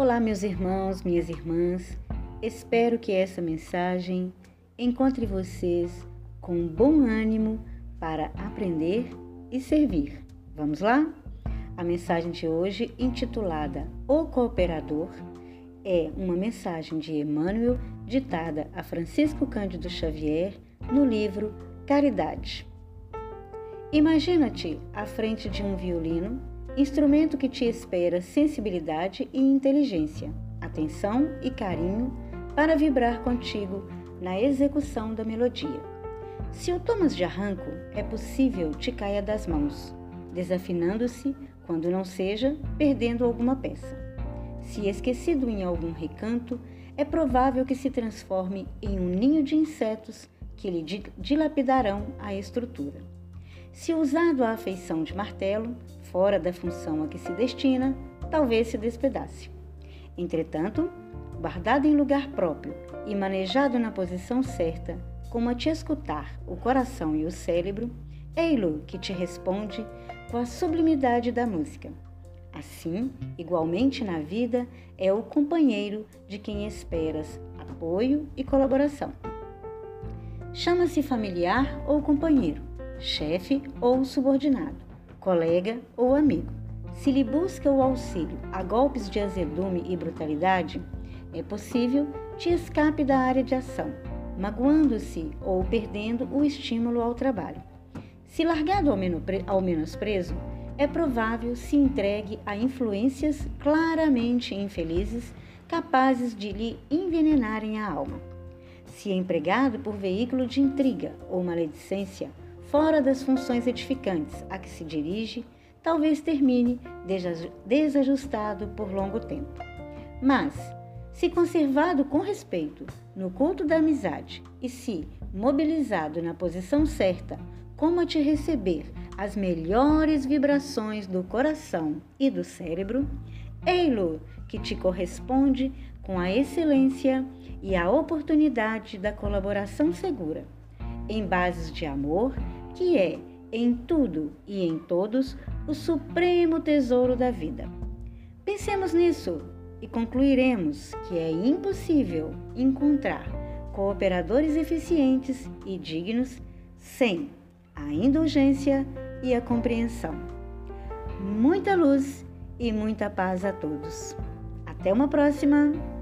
Olá, meus irmãos, minhas irmãs. Espero que essa mensagem encontre vocês com bom ânimo para aprender e servir. Vamos lá? A mensagem de hoje, intitulada O Cooperador, é uma mensagem de Emmanuel ditada a Francisco Cândido Xavier no livro Caridade. Imagina-te à frente de um violino instrumento que te espera sensibilidade e inteligência, atenção e carinho para vibrar contigo na execução da melodia. Se o tomas de arranco, é possível te caia das mãos, desafinando-se, quando não seja, perdendo alguma peça. Se esquecido em algum recanto, é provável que se transforme em um ninho de insetos que lhe dilapidarão a estrutura. Se usado à afeição de martelo, fora da função a que se destina, talvez se despedace. Entretanto, guardado em lugar próprio e manejado na posição certa, como a te escutar o coração e o cérebro, ei-lo que te responde com a sublimidade da música. Assim, igualmente na vida, é o companheiro de quem esperas apoio e colaboração. Chama-se familiar ou companheiro, chefe ou subordinado colega ou amigo. Se lhe busca o auxílio a golpes de azedume e brutalidade, é possível te escape da área de ação, magoando-se ou perdendo o estímulo ao trabalho. Se largado ao menosprezo, é provável se entregue a influências claramente infelizes capazes de lhe envenenarem a alma. Se empregado por veículo de intriga ou maledicência, fora das funções edificantes a que se dirige, talvez termine desajustado por longo tempo. Mas, se conservado com respeito no culto da amizade e se mobilizado na posição certa, como a te receber as melhores vibrações do coração e do cérebro, ei-lo que te corresponde com a excelência e a oportunidade da colaboração segura, em bases de amor que é, em tudo e em todos, o supremo tesouro da vida. Pensemos nisso e concluiremos que é impossível encontrar cooperadores eficientes e dignos sem a indulgência e a compreensão. Muita luz e muita paz a todos. Até uma próxima!